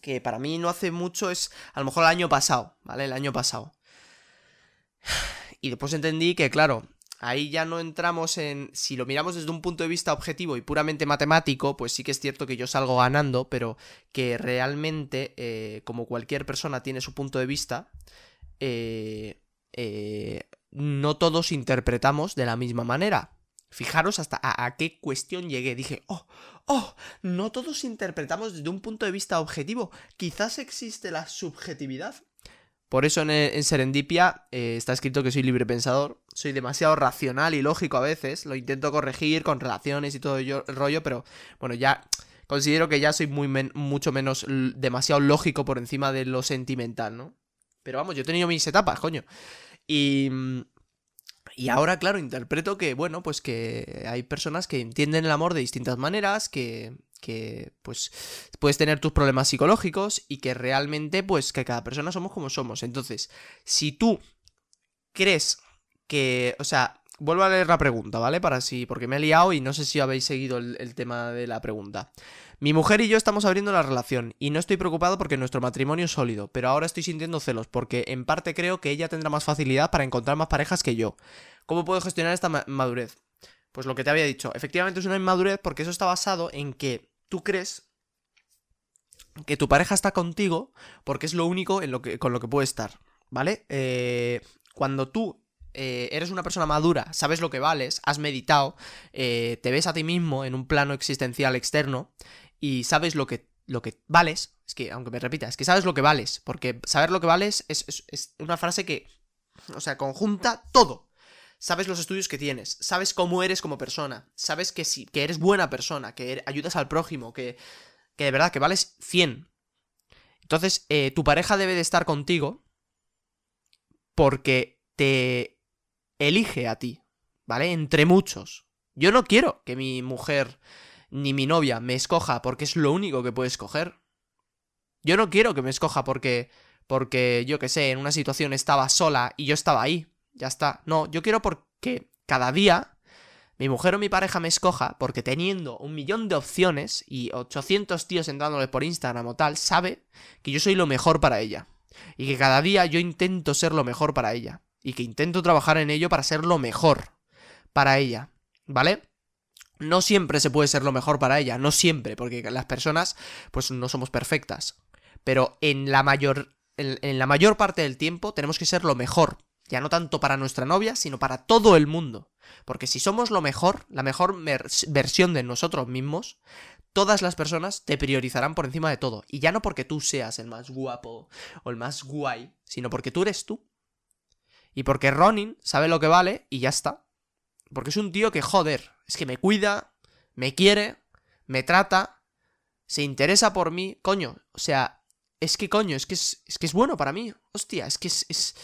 Que para mí no hace mucho es a lo mejor el año pasado, ¿vale? El año pasado. Y después entendí que, claro, ahí ya no entramos en. Si lo miramos desde un punto de vista objetivo y puramente matemático, pues sí que es cierto que yo salgo ganando, pero que realmente, eh, como cualquier persona tiene su punto de vista, eh, eh, no todos interpretamos de la misma manera. Fijaros hasta a, qué cuestión llegué. Dije, oh, oh, no todos interpretamos desde un punto de vista objetivo. Quizás existe la subjetividad. Por eso en, Serendipia eh, está escrito que soy libre pensador. Soy demasiado racional y lógico a veces. Lo intento corregir con relaciones y todo el rollo, pero bueno, ya considero que ya soy muy mucho menos demasiado lógico por encima de lo sentimental, ¿no? Pero vamos, yo he tenido mis etapas, coño. Y mm, y ahora, claro, interpreto que, bueno, pues que hay personas que entienden el amor de distintas maneras, que, que pues puedes tener tus problemas psicológicos y que realmente, pues que cada persona somos como somos. Entonces, si tú crees que, o sea, vuelvo a leer la pregunta, ¿vale? Para si, porque me he liado y no sé si habéis seguido el tema de la pregunta. Mi mujer y yo estamos abriendo la relación y no estoy preocupado porque nuestro matrimonio es sólido, pero ahora estoy sintiendo celos porque en parte creo que ella tendrá más facilidad para encontrar más parejas que yo. ¿Cómo puedo gestionar esta madurez? Pues lo que te había dicho, efectivamente es una inmadurez porque eso está basado en que tú crees que tu pareja está contigo porque es lo único con lo que puede estar, ¿vale? Eh, cuando tú eh, eres una persona madura, sabes lo que vales, has meditado, eh, te ves a ti mismo en un plano existencial externo y sabes lo que, lo que vales, es que, aunque me repita, es que sabes lo que vales, porque saber lo que vales es, una frase que, o sea, conjunta todo. Sabes los estudios que tienes, sabes cómo eres como persona, sabes que sí, que eres buena persona, que er, ayudas al prójimo, que, que de verdad, que vales 100. Entonces, eh, tu pareja debe de estar contigo porque te elige a ti, ¿vale? Entre muchos. Yo no quiero que mi mujer ni mi novia me escoja porque es lo único que puede escoger. Yo no quiero que me escoja porque, porque yo que sé, en una situación estaba sola y yo estaba ahí. Ya está. No, yo quiero porque cada día mi mujer o mi pareja me escoja porque teniendo un millón de opciones y 800 tíos entrándole por Instagram o tal, sabe que yo soy lo mejor para ella. Y que cada día yo intento ser lo mejor para ella. Y que intento trabajar en ello para ser lo mejor para ella. ¿Vale? No siempre se puede ser lo mejor para ella, no siempre, porque las personas pues no somos perfectas. Pero en la mayor, en, la mayor parte del tiempo tenemos que ser lo mejor. Ya no tanto para nuestra novia, sino para todo el mundo. Porque si somos lo mejor, la mejor versión de nosotros mismos, todas las personas te priorizarán por encima de todo. Y ya no porque tú seas el más guapo o el más guay, sino porque tú eres tú. Y porque Ronin sabe lo que vale y ya está. Porque es un tío que, joder, es que me cuida, me quiere, me trata, se interesa por mí. Coño, o sea, es que coño, es que es, que es bueno para mí. Hostia, es que es, es...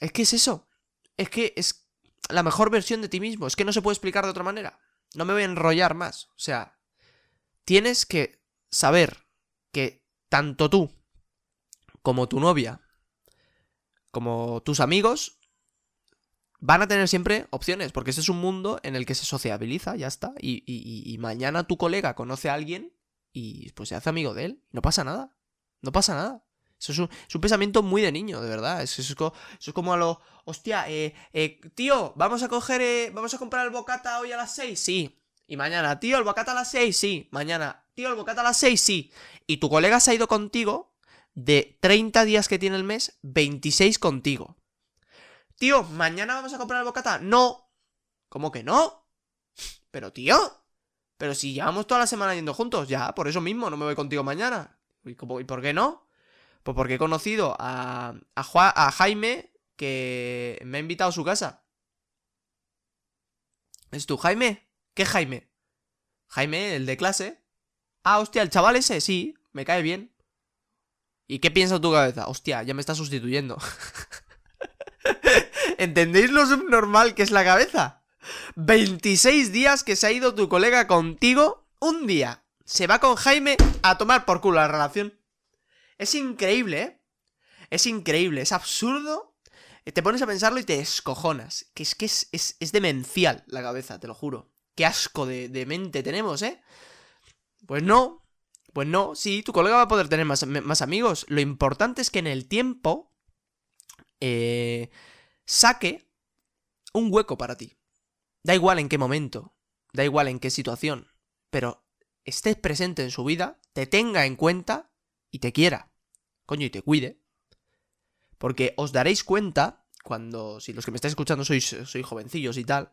Es que es eso. Es que es la mejor versión de ti mismo. Es que no se puede explicar de otra manera. No me voy a enrollar más. O sea, tienes que saber que tanto tú como tu novia, como tus amigos, van a tener siempre opciones, porque ese es un mundo en el que se sociabiliza, ya está. Y, mañana tu colega conoce a alguien y pues se hace amigo de él. No pasa nada. No pasa nada. Eso es un, pensamiento muy de niño, de verdad. Eso, es, como a lo. Hostia, eh, eh, tío, vamos a coger. Eh, vamos a comprar el bocata hoy a las 6, sí. Y mañana, tío, el bocata a las 6, sí. Mañana, tío, el bocata a las 6, sí. Y tu colega se ha ido contigo de 30 días que tiene el mes, 26 contigo. Tío, ¿mañana vamos a comprar el bocata? No. ¿Cómo que no? Pero tío. Pero si llevamos toda la semana yendo juntos, ya, por eso mismo, no me voy contigo mañana. ¿Y, cómo, ¿y por qué no? Pues porque he conocido a, a, a Jaime que me ha invitado a su casa. ¿Es tú, Jaime? ¿Qué Jaime? Jaime, el de clase. Ah, hostia, el chaval ese, sí, me cae bien. ¿Y qué piensa tu cabeza? Hostia, ya me está sustituyendo. ¿Entendéis lo subnormal que es la cabeza? 26 días que se ha ido tu colega contigo, un día se va con Jaime a tomar por culo la relación. Es increíble, ¿eh? Es increíble, es absurdo. Te pones a pensarlo y te escojonas. Que es que es, es, demencial la cabeza, te lo juro. Qué asco de, mente tenemos, ¿eh? Pues no, pues no, sí, tu colega va a poder tener más, más amigos. Lo importante es que en el tiempo eh, saque un hueco para ti. Da igual en qué momento, da igual en qué situación, pero estés presente en su vida, te tenga en cuenta y te quiera. Coño, y te cuide. Porque os daréis cuenta, cuando, si los que me estáis escuchando sois, sois jovencillos y tal,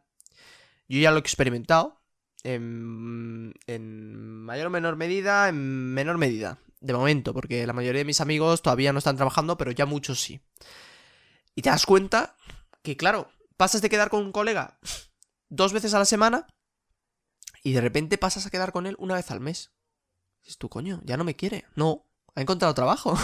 yo ya lo he experimentado, en, en mayor o menor medida, en menor medida, de momento, porque la mayoría de mis amigos todavía no están trabajando, pero ya muchos sí. Y te das cuenta que, claro, pasas de quedar con un colega dos veces a la semana y de repente pasas a quedar con él una vez al mes. Es tu coño, ya no me quiere. No, ha encontrado trabajo.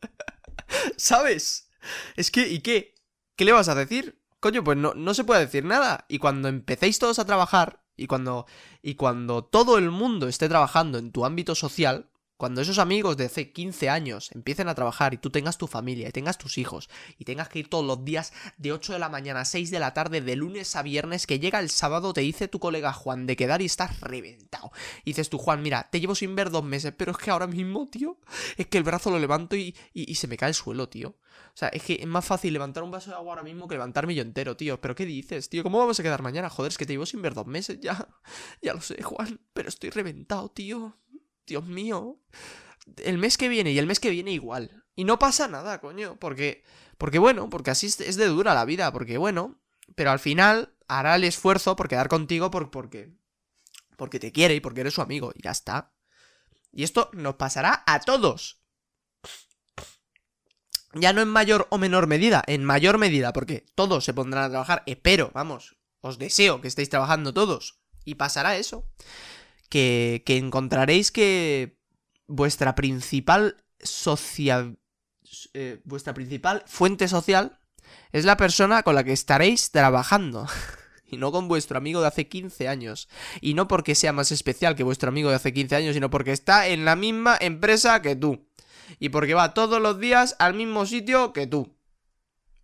¿Sabes? Es que, ¿y qué? ¿Qué le vas a decir? Coño, pues no, no se puede decir nada. Y cuando empecéis todos a trabajar, y cuando, y cuando todo el mundo esté trabajando en tu ámbito social, cuando esos amigos de hace 15 años empiecen a trabajar y tú tengas tu familia y tengas tus hijos y tengas que ir todos los días de 8 de la mañana a 6 de la tarde de lunes a viernes que llega el sábado te dice tu colega Juan de quedar y estás reventado. Dices tú Juan, mira, te llevo sin ver dos meses, pero es que ahora mismo, tío, es que el brazo lo levanto y, y, se me cae el suelo, tío. O sea, es que es más fácil levantar un vaso de agua ahora mismo que levantarme yo entero, tío. ¿Pero qué dices, tío? ¿Cómo vamos a quedar mañana? Joder, es que te llevo sin ver dos meses ya. Ya lo sé, Juan, pero estoy reventado, tío. Dios mío. El mes que viene y el mes que viene igual. Y no pasa nada, coño. Porque, porque bueno, porque así es de dura la vida. Porque bueno, pero al final hará el esfuerzo por quedar contigo por, porque, porque te quiere y porque eres su amigo. Y ya está. Y esto nos pasará a todos. Ya no en mayor o menor medida, en mayor medida, porque todos se pondrán a trabajar. Espero, vamos, os deseo que estéis trabajando todos. Y pasará eso que, encontraréis que vuestra principal social... Eh, vuestra principal fuente social es la persona con la que estaréis trabajando. y no con vuestro amigo de hace 15 años. Y no porque sea más especial que vuestro amigo de hace 15 años, sino porque está en la misma empresa que tú. Y porque va todos los días al mismo sitio que tú.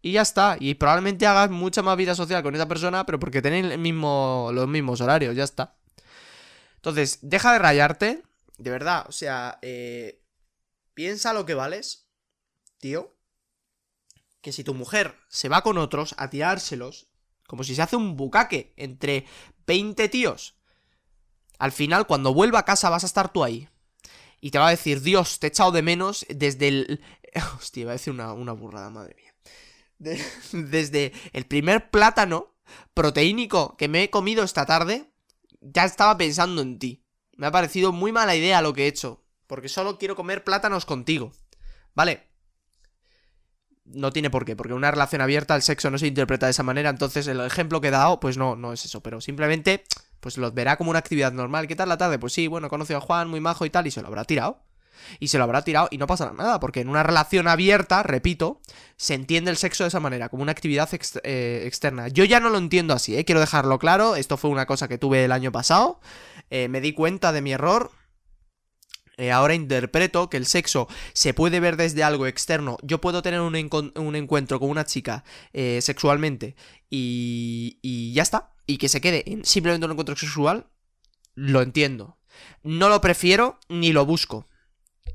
Y ya está. Y probablemente hagas mucha más vida social con esa persona, pero porque tenéis el mismo, los mismos horarios, ya está. Entonces, deja de rayarte. De verdad, o sea, eh, piensa lo que vales, tío. Que si tu mujer se va con otros a tirárselos, como si se hace un bucaque entre 20 tíos, al final, cuando vuelva a casa, vas a estar tú ahí. Y te va a decir, Dios, te he echado de menos desde el. Hostia, va a decir una, una burrada, madre mía. desde el primer plátano proteínico que me he comido esta tarde, ya estaba pensando en ti. Me ha parecido muy mala idea lo que he hecho, porque solo quiero comer plátanos contigo. ¿Vale? No tiene por qué, porque una relación abierta el sexo no se interpreta de esa manera, entonces el ejemplo que he dado, pues no, no es eso, pero simplemente, pues lo verá como una actividad normal. ¿Qué tal la tarde? Pues sí, bueno, he conocido a Juan, muy majo y tal, y se lo habrá tirado y se lo habrá tirado y no pasará nada, porque en una relación abierta, repito, se entiende el sexo de esa manera, como una actividad eh, externa. Yo ya no lo entiendo así, ¿eh? quiero dejarlo claro, esto fue una cosa que tuve el año pasado, eh, me di cuenta de mi error, ahora interpreto que el sexo se puede ver desde algo externo. Yo puedo tener un, encuentro con una chica sexualmente y, y, ya está. Y que se quede simplemente un encuentro sexual. Lo entiendo. No lo prefiero ni lo busco.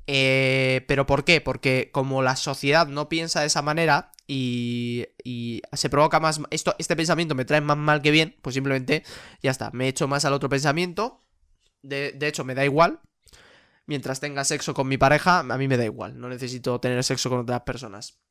Eh, ¿Pero por qué? Porque como la sociedad no piensa de esa manera y, y, se provoca más... Esto, este pensamiento me trae más mal que bien, pues simplemente ya está, me echo más al otro pensamiento. De, de hecho, me da igual. Mientras tenga sexo con mi pareja, a mí me da igual. No necesito tener sexo con otras personas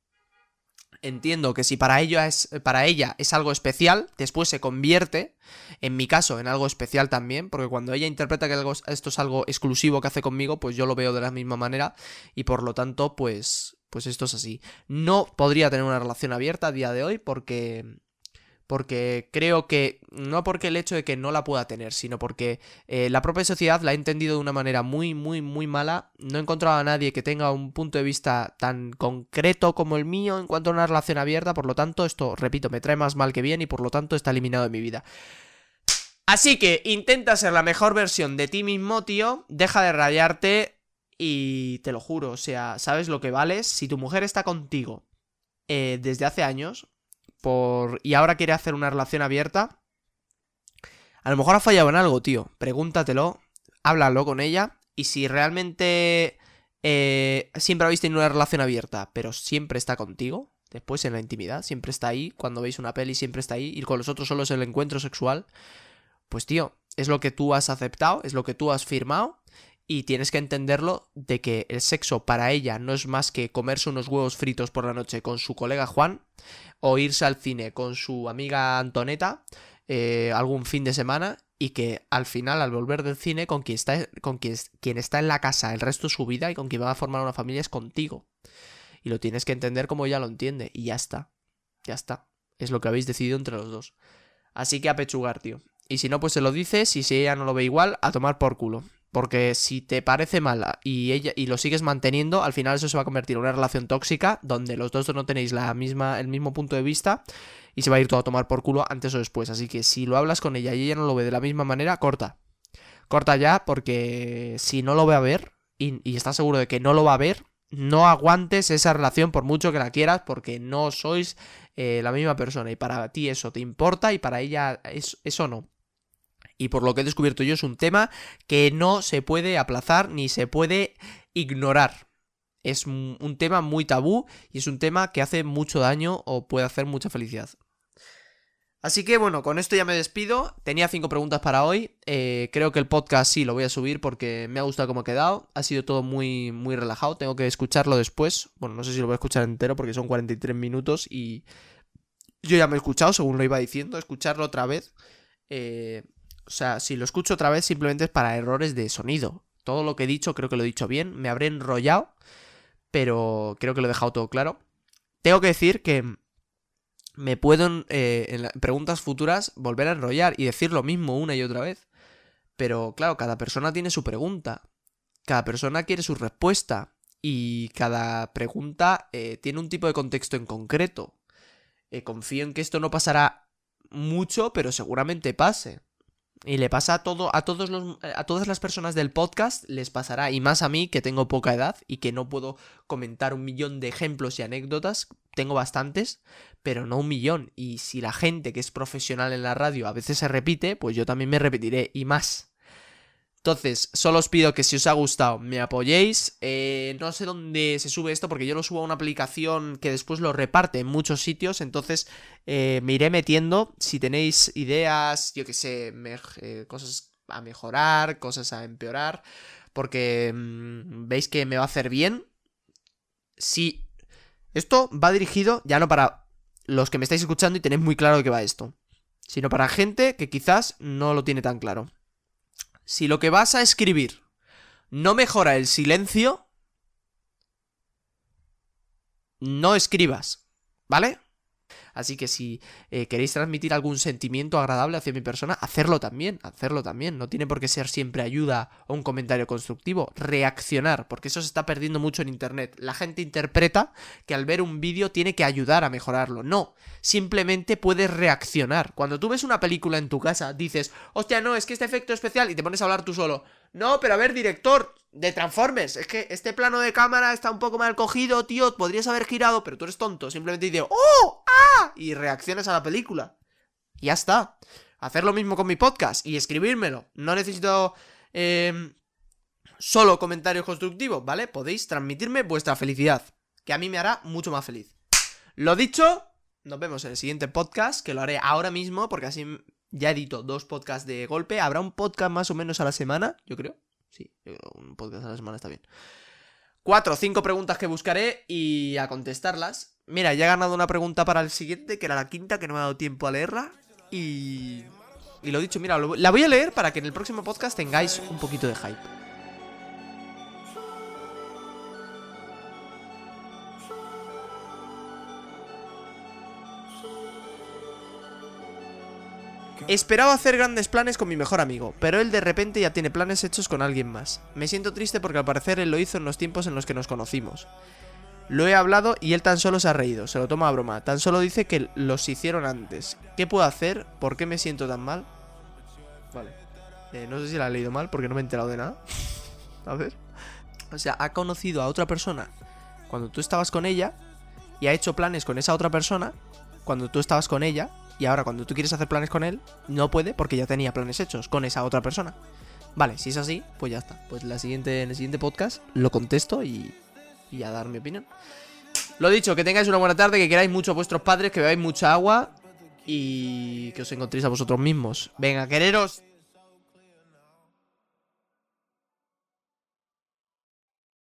entiendo que si para ella es, para ella es algo especial, después se convierte, en mi caso, en algo especial también, porque cuando ella interpreta que esto es algo exclusivo que hace conmigo, pues yo lo veo de la misma manera y por lo tanto, pues, pues esto es así. No podría tener una relación abierta a día de hoy porque porque creo que, no porque el hecho de que no la pueda tener, sino porque eh, la propia sociedad la ha entendido de una manera muy, muy, muy mala. No he encontrado a nadie que tenga un punto de vista tan concreto como el mío en cuanto a una relación abierta, por lo tanto, esto, repito, me trae más mal que bien y por lo tanto está eliminado de mi vida. Así que intenta ser la mejor versión de ti mismo, tío. Deja de rayarte y te lo juro, o sea, sabes lo que vales. Si tu mujer está contigo eh, desde hace años, por... y ahora quiere hacer una relación abierta, a lo mejor ha fallado en algo, tío. Pregúntatelo, háblalo con ella y si realmente eh, siempre habéis tenido una relación abierta, pero siempre está contigo, después en la intimidad, siempre está ahí, cuando veis una peli siempre está ahí, y con los otros solo es el encuentro sexual, pues tío, es lo que tú has aceptado, es lo que tú has firmado y tienes que entenderlo de que el sexo para ella no es más que comerse unos huevos fritos por la noche con su colega Juan o irse al cine con su amiga Antoneta eh, algún fin de semana y que al final al volver del cine con quien está con quien, quien está en la casa el resto de su vida y con quien va a formar una familia es contigo. Y lo tienes que entender como ella lo entiende y ya está ya está. Es lo que habéis decidido entre los dos. Así que a pechugar tío. Y si no pues se lo dices y si ella no lo ve igual a tomar por culo porque si te parece mala y ella y lo sigues manteniendo, al final eso se va a convertir en una relación tóxica donde los dos no tenéis la misma, el mismo punto de vista y se va a ir todo a tomar por culo antes o después. Así que si lo hablas con ella y ella no lo ve de la misma manera, corta. Corta ya porque si no lo ve a ver y, y estás seguro de que no lo va a ver, no aguantes esa relación por mucho que la quieras porque no sois eh, la misma persona y para ti eso te importa y para ella eso no y por lo que he descubierto yo es un tema que no se puede aplazar ni se puede ignorar. Es un tema muy tabú y es un tema que hace mucho daño o puede hacer mucha felicidad. Así que bueno, con esto ya me despido. Tenía cinco preguntas para hoy. Eh, creo que el podcast sí lo voy a subir porque me ha gustado cómo ha quedado. Ha sido todo muy, muy relajado. Tengo que escucharlo después. Bueno, no sé si lo voy a escuchar entero porque son 43 minutos y yo ya me he escuchado según lo iba diciendo. Escucharlo otra vez. Eh, o sea, si lo escucho otra vez simplemente es para errores de sonido. Todo lo que he dicho creo que lo he dicho bien. Me habré enrollado, pero creo que lo he dejado todo claro. Tengo que decir que me puedo eh, en preguntas futuras volver a enrollar y decir lo mismo una y otra vez. Pero claro, cada persona tiene su pregunta. cada persona quiere su respuesta y cada pregunta eh, tiene un tipo de contexto en concreto. Eh, confío en que esto no pasará mucho, pero seguramente pase. Y le pasa a todo, a todos los, eh, a todas las personas del podcast, les pasará, y más a mí, que tengo poca edad y que no puedo comentar un millón de ejemplos y anécdotas, tengo bastantes, pero no un millón. Y si la gente que es profesional en la radio a veces se repite, pues yo también me repetiré y más. Entonces, solo os pido que si os ha gustado me apoyéis. Eh, no sé dónde se sube esto porque yo lo subo a una aplicación que después lo reparte en muchos sitios. Entonces eh, me iré metiendo. Si tenéis ideas, yo que sé, eh, cosas a mejorar, cosas a empeorar. Porque mm, veis que me va a hacer bien. Si esto va dirigido ya no para los que me estáis escuchando y tenéis muy claro de qué va esto. Sino para gente que quizás no lo tiene tan claro si lo que vas a escribir no mejora el silencio, no escribas, ¿vale? Así que si eh, queréis transmitir algún sentimiento agradable hacia mi persona, hacerlo también, hacerlo también. No tiene por qué ser siempre ayuda o un comentario constructivo. Reaccionar, porque eso se está perdiendo mucho en Internet. La gente interpreta que al ver un vídeo tiene que ayudar a mejorarlo. No, simplemente puedes reaccionar. Cuando tú ves una película en tu casa, dices, hostia, no, es que este efecto especial y te pones a hablar tú solo. No, pero a ver, director, de Transformers, es que este plano de cámara está un poco mal cogido, tío, podrías haber girado, pero tú eres tonto, simplemente dices, ¡oh! ¡ah! Y reaccionas a la película. Y ya está. Hacer lo mismo con mi podcast y escribírmelo. No necesito em, solo comentarios constructivos, ¿vale? Podéis transmitirme vuestra felicidad, que a mí me hará mucho más feliz. Lo dicho, nos vemos en el siguiente podcast, que lo haré ahora mismo, porque así ya edito dos podcasts de golpe. Habrá un podcast más o menos a la semana, yo creo. Sí, un podcast a la semana está bien. Cuatro o cinco preguntas que buscaré y a contestarlas. Mira, ya he ganado una pregunta para el siguiente, que era la quinta, que no me ha dado tiempo a leerla. Y... Y lo dicho, mira, la voy a leer para que en el próximo podcast tengáis un poquito de hype. Esperaba hacer grandes planes con mi mejor amigo, pero él de repente ya tiene planes hechos con alguien más. Me siento triste porque al parecer él lo hizo en los tiempos en los que nos conocimos. Lo he hablado y él tan solo se ha reído, se lo toma a broma, tan solo dice que los hicieron antes. ¿Qué puedo hacer? ¿Por qué me siento tan mal? Vale. Eh, no sé si la he leído mal porque no me he enterado de nada. a ver. O sea, ha conocido a otra persona cuando tú estabas con ella y ha hecho planes con esa otra persona cuando tú estabas con ella y ahora cuando tú quieres hacer planes con él, no puede porque ya tenía planes hechos con esa otra persona. Vale, si es así, pues ya está. Pues la siguiente, en el siguiente podcast lo contesto y, y a dar mi opinión. Lo dicho, que tengáis una buena tarde, que queráis mucho a vuestros padres, que bebáis mucha agua y que os encontréis a vosotros mismos. Venga, quereros.